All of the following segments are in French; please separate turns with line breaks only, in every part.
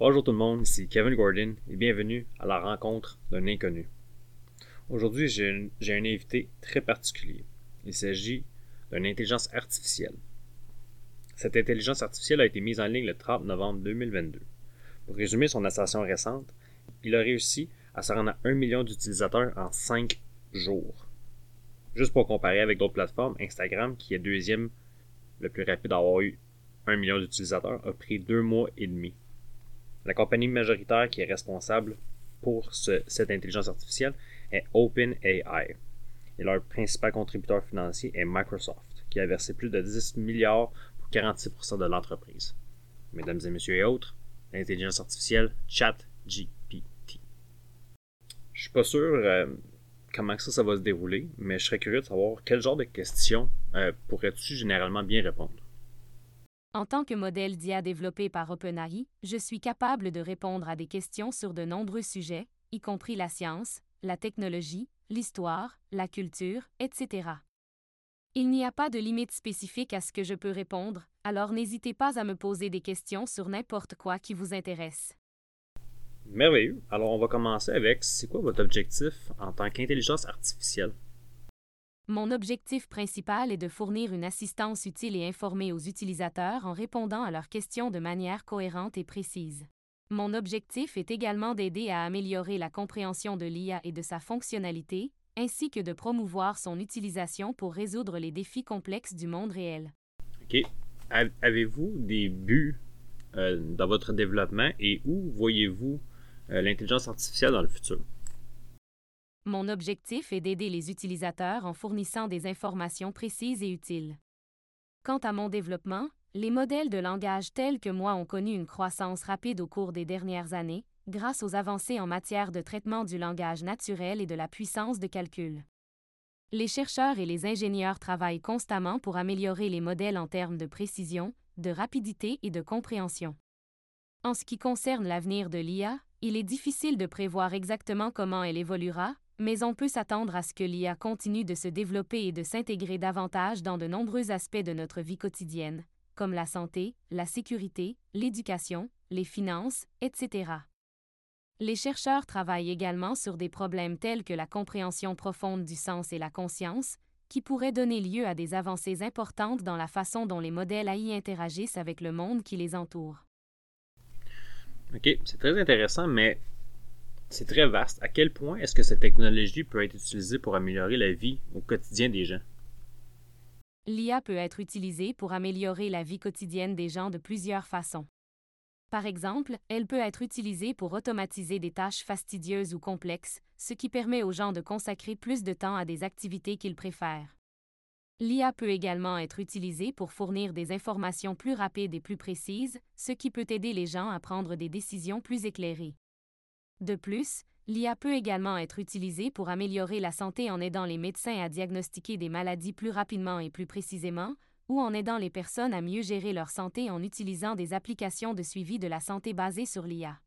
Bonjour tout le monde, ici Kevin Gordon et bienvenue à la rencontre d'un inconnu. Aujourd'hui, j'ai un invité très particulier. Il s'agit d'une intelligence artificielle. Cette intelligence artificielle a été mise en ligne le 30 novembre 2022. Pour résumer son ascension récente, il a réussi à se rendre à 1 million d'utilisateurs en 5 jours. Juste pour comparer avec d'autres plateformes, Instagram, qui est deuxième le plus rapide à avoir eu 1 million d'utilisateurs, a pris 2 mois et demi. La compagnie majoritaire qui est responsable pour cette intelligence artificielle est OpenAI. Et leur principal contributeur financier est Microsoft, qui a versé plus de 10 milliards pour 46% de l'entreprise. Mesdames et messieurs et autres, l'intelligence artificielle ChatGPT. Je suis pas sûr euh, comment ça, ça va se dérouler, mais je serais curieux de savoir quel genre de questions euh, pourrais-tu généralement bien répondre?
En tant que modèle d'IA développé par OpenAI, je suis capable de répondre à des questions sur de nombreux sujets, y compris la science, la technologie, l'histoire, la culture, etc. Il n'y a pas de limite spécifique à ce que je peux répondre, alors n'hésitez pas à me poser des questions sur n'importe quoi qui vous intéresse.
Merveilleux. Alors on va commencer avec c'est quoi votre objectif en tant qu'intelligence artificielle?
Mon objectif principal est de fournir une assistance utile et informée aux utilisateurs en répondant à leurs questions de manière cohérente et précise. Mon objectif est également d'aider à améliorer la compréhension de l'IA et de sa fonctionnalité, ainsi que de promouvoir son utilisation pour résoudre les défis complexes du monde réel.
OK. Avez-vous des buts euh, dans votre développement et où voyez-vous euh, l'intelligence artificielle dans le futur?
Mon objectif est d'aider les utilisateurs en fournissant des informations précises et utiles. Quant à mon développement, les modèles de langage tels que moi ont connu une croissance rapide au cours des dernières années, grâce aux avancées en matière de traitement du langage naturel et de la puissance de calcul. Les chercheurs et les ingénieurs travaillent constamment pour améliorer les modèles en termes de précision, de rapidité et de compréhension. En ce qui concerne l'avenir de l'IA, il est difficile de prévoir exactement comment elle évoluera, mais on peut s'attendre à ce que l'IA continue de se développer et de s'intégrer davantage dans de nombreux aspects de notre vie quotidienne, comme la santé, la sécurité, l'éducation, les finances, etc. Les chercheurs travaillent également sur des problèmes tels que la compréhension profonde du sens et la conscience, qui pourraient donner lieu à des avancées importantes dans la façon dont les modèles AI interagissent avec le monde qui les entoure.
OK, c'est très intéressant, mais c'est très vaste. À quel point est-ce que cette technologie peut être utilisée pour améliorer la vie au quotidien des gens?
L'IA peut être utilisée pour améliorer la vie quotidienne des gens de plusieurs façons. Par exemple, elle peut être utilisée pour automatiser des tâches fastidieuses ou complexes, ce qui permet aux gens de consacrer plus de temps à des activités qu'ils préfèrent. L'IA peut également être utilisée pour fournir des informations plus rapides et plus précises, ce qui peut aider les gens à prendre des décisions plus éclairées. De plus, l'IA peut également être utilisée pour améliorer la santé en aidant les médecins à diagnostiquer des maladies plus rapidement et plus précisément, ou en aidant les personnes à mieux gérer leur santé en utilisant des applications de suivi de la santé basées sur l'IA.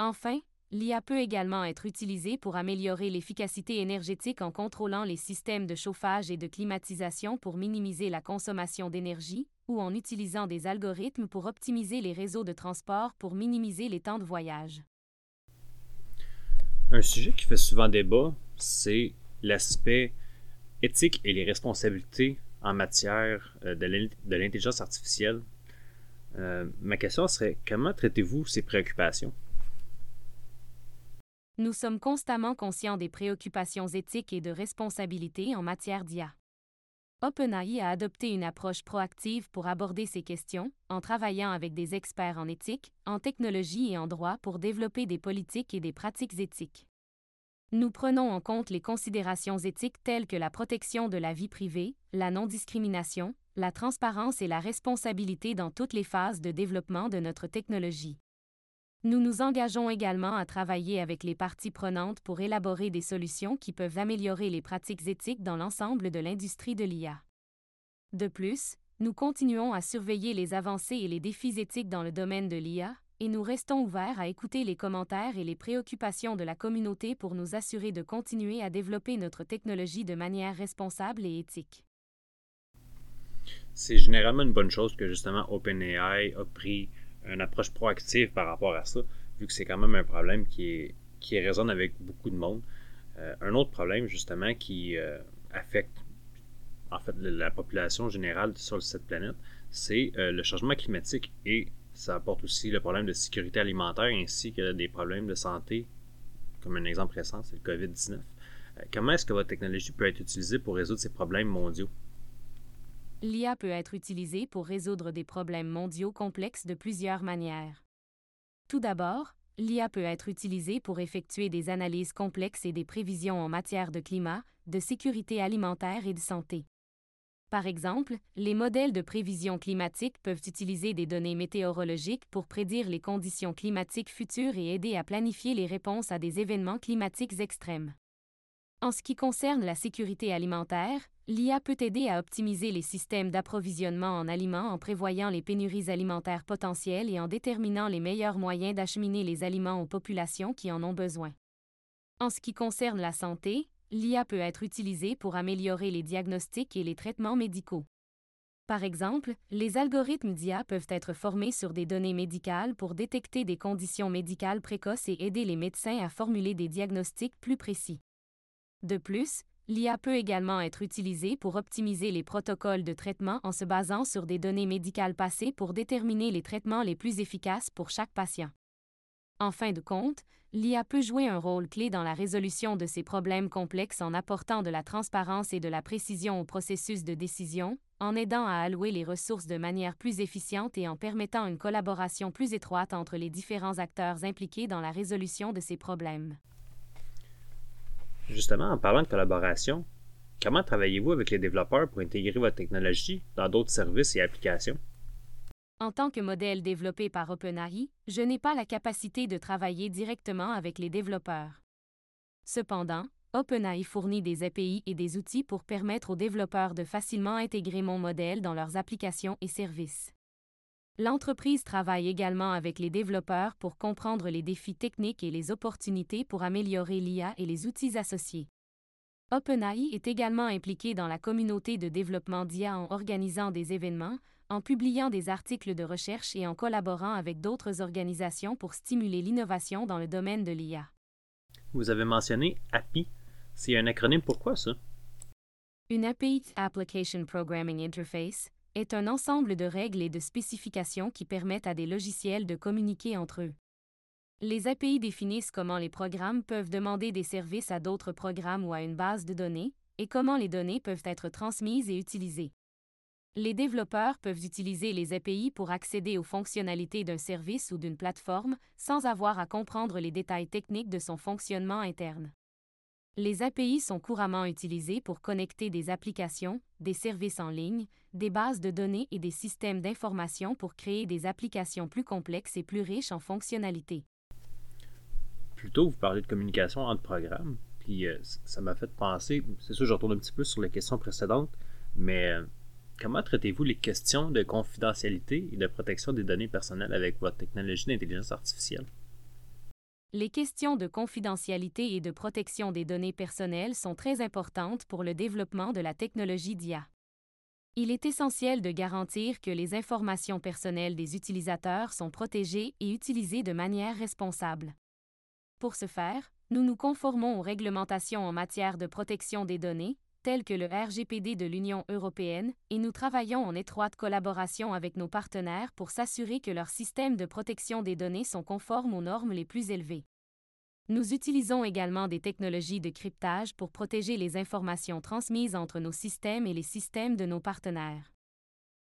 Enfin, l'IA peut également être utilisée pour améliorer l'efficacité énergétique en contrôlant les systèmes de chauffage et de climatisation pour minimiser la consommation d'énergie, ou en utilisant des algorithmes pour optimiser les réseaux de transport pour minimiser les temps de voyage.
Un sujet qui fait souvent débat, c'est l'aspect éthique et les responsabilités en matière euh, de l'intelligence artificielle. Euh, ma question serait comment traitez-vous ces préoccupations?
Nous sommes constamment conscients des préoccupations éthiques et de responsabilités en matière d'IA. OpenAI a adopté une approche proactive pour aborder ces questions, en travaillant avec des experts en éthique, en technologie et en droit pour développer des politiques et des pratiques éthiques. Nous prenons en compte les considérations éthiques telles que la protection de la vie privée, la non-discrimination, la transparence et la responsabilité dans toutes les phases de développement de notre technologie. Nous nous engageons également à travailler avec les parties prenantes pour élaborer des solutions qui peuvent améliorer les pratiques éthiques dans l'ensemble de l'industrie de l'IA. De plus, nous continuons à surveiller les avancées et les défis éthiques dans le domaine de l'IA, et nous restons ouverts à écouter les commentaires et les préoccupations de la communauté pour nous assurer de continuer à développer notre technologie de manière responsable et éthique.
C'est généralement une bonne chose que justement OpenAI a pris une approche proactive par rapport à ça, vu que c'est quand même un problème qui, est, qui résonne avec beaucoup de monde. Euh, un autre problème, justement, qui euh, affecte en fait la population générale sur cette planète, c'est euh, le changement climatique et ça apporte aussi le problème de sécurité alimentaire ainsi que des problèmes de santé, comme un exemple récent, c'est le COVID-19. comment est-ce que votre technologie peut être utilisée pour résoudre ces problèmes mondiaux?
L'IA peut être utilisée pour résoudre des problèmes mondiaux complexes de plusieurs manières. Tout d'abord, l'IA peut être utilisée pour effectuer des analyses complexes et des prévisions en matière de climat, de sécurité alimentaire et de santé. Par exemple, les modèles de prévision climatique peuvent utiliser des données météorologiques pour prédire les conditions climatiques futures et aider à planifier les réponses à des événements climatiques extrêmes. En ce qui concerne la sécurité alimentaire, l'IA peut aider à optimiser les systèmes d'approvisionnement en aliments en prévoyant les pénuries alimentaires potentielles et en déterminant les meilleurs moyens d'acheminer les aliments aux populations qui en ont besoin. En ce qui concerne la santé, l'IA peut être utilisée pour améliorer les diagnostics et les traitements médicaux. Par exemple, les algorithmes d'IA peuvent être formés sur des données médicales pour détecter des conditions médicales précoces et aider les médecins à formuler des diagnostics plus précis. De plus, l'IA peut également être utilisée pour optimiser les protocoles de traitement en se basant sur des données médicales passées pour déterminer les traitements les plus efficaces pour chaque patient. En fin de compte, l'IA peut jouer un rôle clé dans la résolution de ces problèmes complexes en apportant de la transparence et de la précision au processus de décision, en aidant à allouer les ressources de manière plus efficiente et en permettant une collaboration plus étroite entre les différents acteurs impliqués dans la résolution de ces problèmes.
Justement, en parlant de collaboration, comment travaillez-vous avec les développeurs pour intégrer votre technologie dans d'autres services et applications?
En tant que modèle développé par OpenAI, je n'ai pas la capacité de travailler directement avec les développeurs. Cependant, OpenAI fournit des API et des outils pour permettre aux développeurs de facilement intégrer mon modèle dans leurs applications et services. L'entreprise travaille également avec les développeurs pour comprendre les défis techniques et les opportunités pour améliorer l'IA et les outils associés. OpenAI est également impliqué dans la communauté de développement d'IA en organisant des événements, en publiant des articles de recherche et en collaborant avec d'autres organisations pour stimuler l'innovation dans le domaine de l'IA.
Vous avez mentionné API. C'est un acronyme pour quoi ça?
Une API Application Programming Interface est un ensemble de règles et de spécifications qui permettent à des logiciels de communiquer entre eux. Les API définissent comment les programmes peuvent demander des services à d'autres programmes ou à une base de données, et comment les données peuvent être transmises et utilisées. Les développeurs peuvent utiliser les API pour accéder aux fonctionnalités d'un service ou d'une plateforme sans avoir à comprendre les détails techniques de son fonctionnement interne. Les API sont couramment utilisées pour connecter des applications, des services en ligne, des bases de données et des systèmes d'information pour créer des applications plus complexes et plus riches en fonctionnalités.
Plutôt, vous parlez de communication entre programmes, puis euh, ça m'a fait penser, c'est sûr, je retourne un petit peu sur les questions précédentes, mais euh, comment traitez-vous les questions de confidentialité et de protection des données personnelles avec votre technologie d'intelligence artificielle?
Les questions de confidentialité et de protection des données personnelles sont très importantes pour le développement de la technologie d'IA. Il est essentiel de garantir que les informations personnelles des utilisateurs sont protégées et utilisées de manière responsable. Pour ce faire, nous nous conformons aux réglementations en matière de protection des données, telles que le RGPD de l'Union européenne, et nous travaillons en étroite collaboration avec nos partenaires pour s'assurer que leurs systèmes de protection des données sont conformes aux normes les plus élevées. Nous utilisons également des technologies de cryptage pour protéger les informations transmises entre nos systèmes et les systèmes de nos partenaires.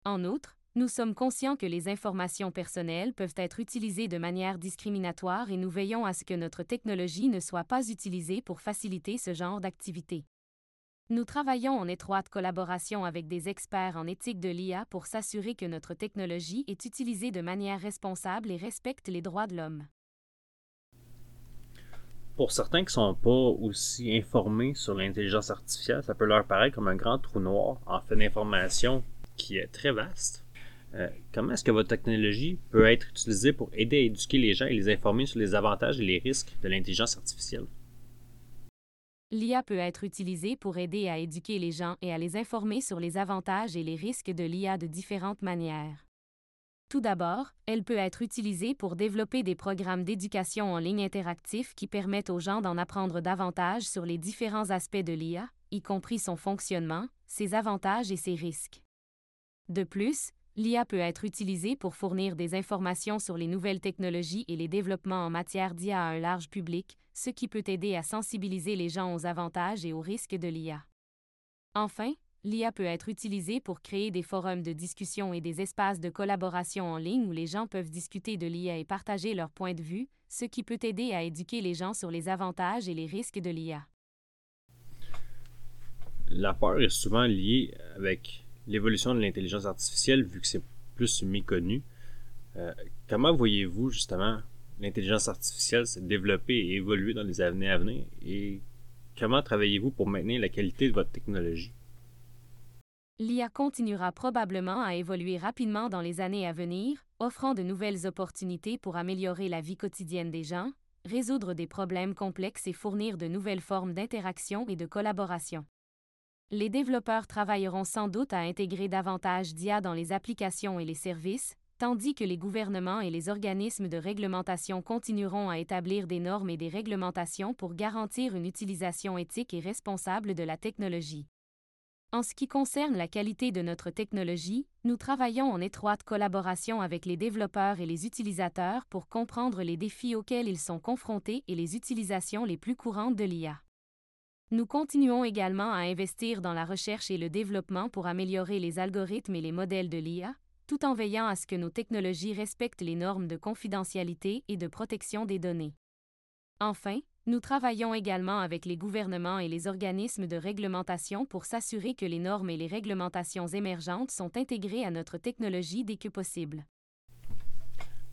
En outre, nous sommes conscients que les informations personnelles peuvent être utilisées de manière discriminatoire et nous veillons à ce que notre technologie ne soit pas utilisée pour faciliter ce genre d'activité. Nous travaillons en étroite collaboration avec des experts en éthique de l'IA pour s'assurer que notre technologie est utilisée de manière responsable et respecte les droits de l'homme.
Pour certains qui ne sont pas aussi informés sur l'intelligence artificielle, ça peut leur paraître comme un grand trou noir en fait d'information qui est très vaste. Euh, comment est-ce que votre technologie peut être utilisée pour aider à éduquer les gens et les informer sur les avantages et les risques de l'intelligence artificielle?
L'IA peut être utilisée pour aider à éduquer les gens et à les informer sur les avantages et les risques de l'IA de différentes manières. Tout d'abord, elle peut être utilisée pour développer des programmes d'éducation en ligne interactifs qui permettent aux gens d'en apprendre davantage sur les différents aspects de l'IA, y compris son fonctionnement, ses avantages et ses risques. De plus, l'IA peut être utilisée pour fournir des informations sur les nouvelles technologies et les développements en matière d'IA à un large public, ce qui peut aider à sensibiliser les gens aux avantages et aux risques de l'IA. Enfin, l'IA peut être utilisée pour créer des forums de discussion et des espaces de collaboration en ligne où les gens peuvent discuter de l'IA et partager leurs points de vue, ce qui peut aider à éduquer les gens sur les avantages et les risques de l'IA.
La peur est souvent liée avec l'évolution de l'intelligence artificielle vu que c'est plus méconnu. Euh, comment voyez-vous justement l'intelligence artificielle se développer et évoluer dans les années à venir? Et comment travaillez-vous pour maintenir la qualité de votre technologie?
L'IA continuera probablement à évoluer rapidement dans les années à venir, offrant de nouvelles opportunités pour améliorer la vie quotidienne des gens, résoudre des problèmes complexes et fournir de nouvelles formes d'interaction et de collaboration. Les développeurs travailleront sans doute à intégrer davantage d'IA dans les applications et les services, tandis que les gouvernements et les organismes de réglementation continueront à établir des normes et des réglementations pour garantir une utilisation éthique et responsable de la technologie. En ce qui concerne la qualité de notre technologie, nous travaillons en étroite collaboration avec les développeurs et les utilisateurs pour comprendre les défis auxquels ils sont confrontés et les utilisations les plus courantes de l'IA. Nous continuons également à investir dans la recherche et le développement pour améliorer les algorithmes et les modèles de l'IA, tout en veillant à ce que nos technologies respectent les normes de confidentialité et de protection des données. Enfin, nous travaillons également avec les gouvernements et les organismes de réglementation pour s'assurer que les normes et les réglementations émergentes sont intégrées à notre technologie dès que possible.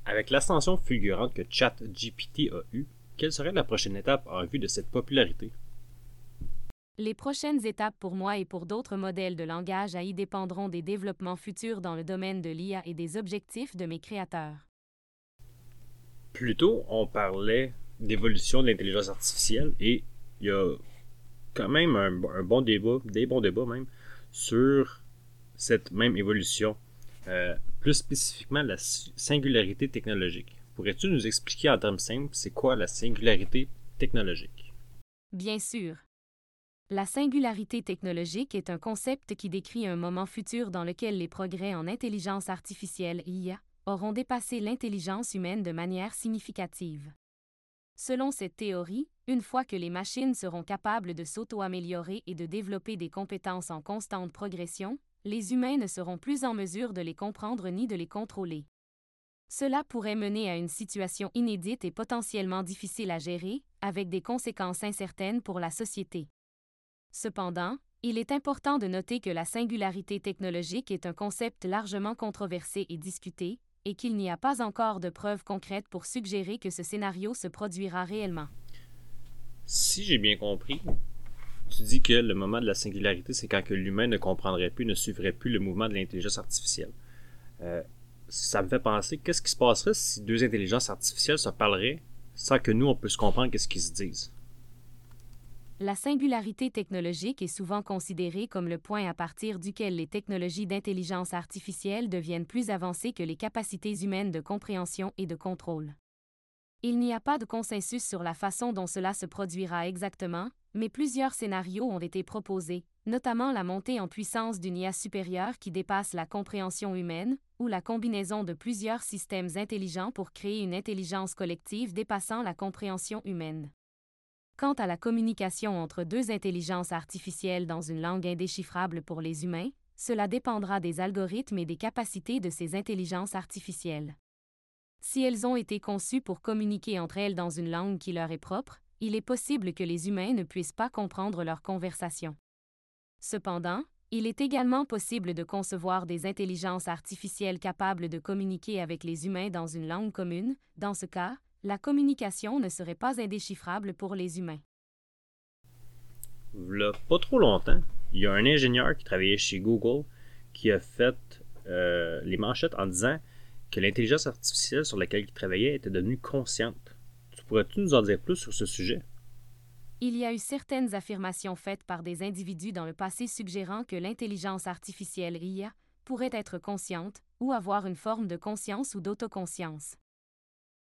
Avec l'ascension fulgurante que ChatGPT a eue, quelle serait la prochaine étape en vue de cette popularité?
Les prochaines étapes pour moi et pour d'autres modèles de langage AI dépendront des développements futurs dans le domaine de l'IA et des objectifs de mes créateurs.
Plus tôt, on parlait d'évolution de l'intelligence artificielle et il y a quand même un, bon débat, des bons débats même, sur cette même évolution. Euh, plus spécifiquement la singularité technologique. Pourrais-tu nous expliquer en termes simples c'est quoi la singularité technologique?
Bien sûr. La singularité technologique est un concept qui décrit un moment futur dans lequel les progrès en intelligence artificielle IA auront dépassé l'intelligence humaine de manière significative. Selon cette théorie, une fois que les machines seront capables de s'auto-améliorer et de développer des compétences en constante progression, les humains ne seront plus en mesure de les comprendre ni de les contrôler. Cela pourrait mener à une situation inédite et potentiellement difficile à gérer, avec des conséquences incertaines pour la société. Cependant, il est important de noter que la singularité technologique est un concept largement controversé et discuté, et qu'il n'y a pas encore de preuves concrètes pour suggérer que ce scénario se produira réellement.
Si j'ai bien compris, tu dis que le moment de la singularité, c'est quand l'humain ne comprendrait plus, ne suivrait plus le mouvement de l'intelligence artificielle. Euh, ça me fait penser, qu'est-ce qui se passerait si deux intelligences artificielles se parleraient sans que nous, on puisse comprendre qu'est-ce qu'ils se disent?
La singularité technologique est souvent considérée comme le point à partir duquel les technologies d'intelligence artificielle deviennent plus avancées que les capacités humaines de compréhension et de contrôle. Il n'y a pas de consensus sur la façon dont cela se produira exactement, mais plusieurs scénarios ont été proposés, notamment la montée en puissance d'une IA supérieure qui dépasse la compréhension humaine, ou la combinaison de plusieurs systèmes intelligents pour créer une intelligence collective dépassant la compréhension humaine. Quant à la communication entre deux intelligences artificielles dans une langue indéchiffrable pour les humains, cela dépendra des algorithmes et des capacités de ces intelligences artificielles. Si elles ont été conçues pour communiquer entre elles dans une langue qui leur est propre, il est possible que les humains ne puissent pas comprendre leur conversation. Cependant, il est également possible de concevoir des intelligences artificielles capables de communiquer avec les humains dans une langue commune, dans ce cas, la communication ne serait pas indéchiffrable pour les humains.
Là, pas trop longtemps, il y a un ingénieur qui travaillait chez Google qui a fait euh, les manchettes en disant que l'intelligence artificielle sur laquelle il travaillait était devenue consciente. Tu pourrais-tu nous en dire plus sur ce sujet?
Il y a eu certaines affirmations faites par des individus dans le passé suggérant que l'intelligence artificielle IA pourrait être consciente, ou avoir une forme de conscience ou d'autoconscience.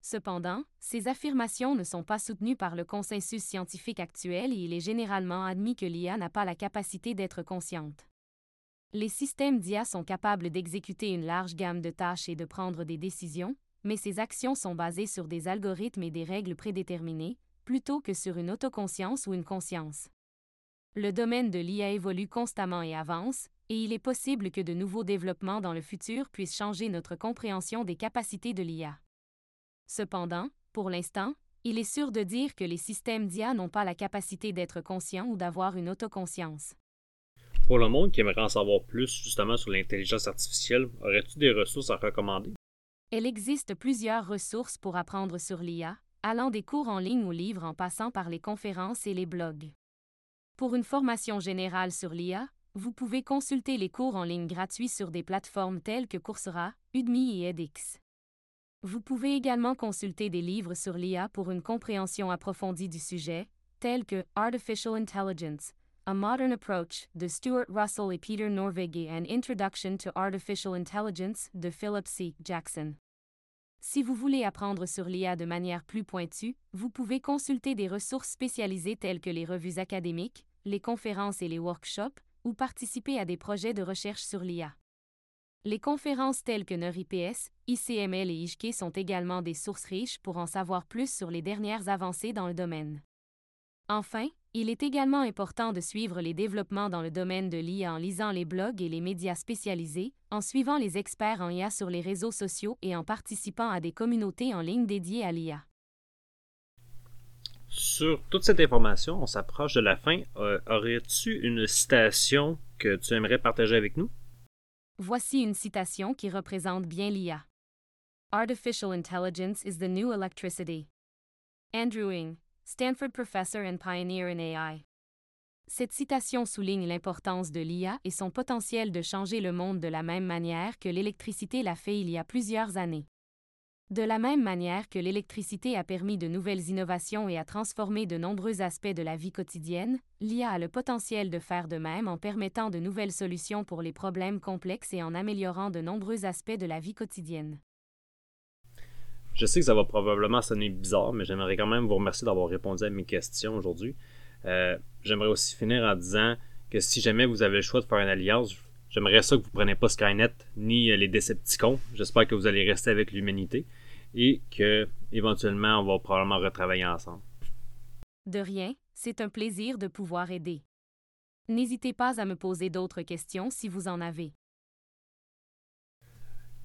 Cependant, ces affirmations ne sont pas soutenues par le consensus scientifique actuel et il est généralement admis que l'IA n'a pas la capacité d'être consciente. Les systèmes d'IA sont capables d'exécuter une large gamme de tâches et de prendre des décisions, mais ces actions sont basées sur des algorithmes et des règles prédéterminées, plutôt que sur une autoconscience ou une conscience. Le domaine de l'IA évolue constamment et avance, et il est possible que de nouveaux développements dans le futur puissent changer notre compréhension des capacités de l'IA. Cependant, pour l'instant, il est sûr de dire que les systèmes d'IA n'ont pas la capacité d'être conscients ou d'avoir une autoconscience.
Pour le monde qui aimerait en savoir plus justement sur l'intelligence artificielle, aurais-tu des ressources à recommander?
Il existe plusieurs ressources pour apprendre sur l'IA, allant des cours en ligne ou livres en passant par les conférences et les blogs. Pour une formation générale sur l'IA, vous pouvez consulter les cours en ligne gratuits sur des plateformes telles que Coursera, Udemy et edX. Vous pouvez également consulter des livres sur l'IA pour une compréhension approfondie du sujet, tels que Artificial Intelligence, A Modern Approach de Stuart Russell et Peter Norvig et An Introduction to Artificial Intelligence de Philip C. Jackson. Si vous voulez apprendre sur l'IA de manière plus pointue, vous pouvez consulter des ressources spécialisées telles que les revues académiques, les conférences et les workshops, ou participer à des projets de recherche sur l'IA. Les conférences telles que NeurIPS, ICML et IJK sont également des sources riches pour en savoir plus sur les dernières avancées dans le domaine. Enfin, il est également important de suivre les développements dans le domaine de l'IA en lisant les blogs et les médias spécialisés, en suivant les experts en IA sur les réseaux sociaux et en participant à des communautés en ligne dédiées à l'IA.
Sur toute cette information, on s'approche de la fin. Euh, aurais-tu une citation que tu aimerais partager avec nous?
Voici une citation qui représente bien l'IA. Artificial intelligence is the new electricity. Andrew Ng, Stanford professor and pioneer in AI. Cette citation souligne l'importance de l'IA et son potentiel de changer le monde de la même manière que l'électricité l'a fait il y a plusieurs années. De la même manière que l'électricité a permis de nouvelles innovations et a transformé de nombreux aspects de la vie quotidienne, l'IA a le potentiel de faire de même en permettant de nouvelles solutions pour les problèmes complexes et en améliorant de nombreux aspects de la vie quotidienne.
Je sais que ça va probablement sonner bizarre, mais j'aimerais quand même vous remercier d'avoir répondu à mes questions aujourd'hui. Euh, j'aimerais aussi finir en disant que si jamais vous avez le choix de faire une alliance, j'aimerais ça que vous ne preniez pas Skynet ni euh, les Decepticons. J'espère que vous allez rester avec l'humanité et que éventuellement on va probablement retravailler ensemble.
De rien, c'est un plaisir de pouvoir aider. N'hésitez pas à me poser d'autres questions si vous en avez.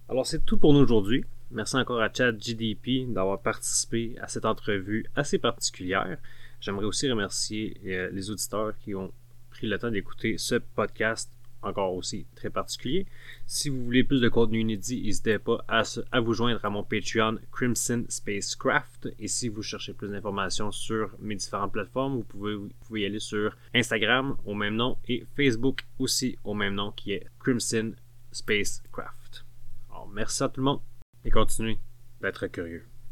Alors c'est tout pour nous aujourd'hui. Merci encore à Chad GDP d'avoir participé à cette entrevue assez particulière. J'aimerais aussi remercier euh, les auditeurs qui ont pris le temps d'écouter ce podcast encore aussi très particulier. Si vous voulez plus de contenu inédit, n'hésitez pas à, à, vous joindre à mon Patreon Crimson Spacecraft. Et si vous cherchez plus d'informations sur mes différentes plateformes, vous pouvez, y aller sur Instagram au même nom et Facebook aussi au même nom qui est Crimson Spacecraft. Alors merci à tout le monde et continuez d'être curieux.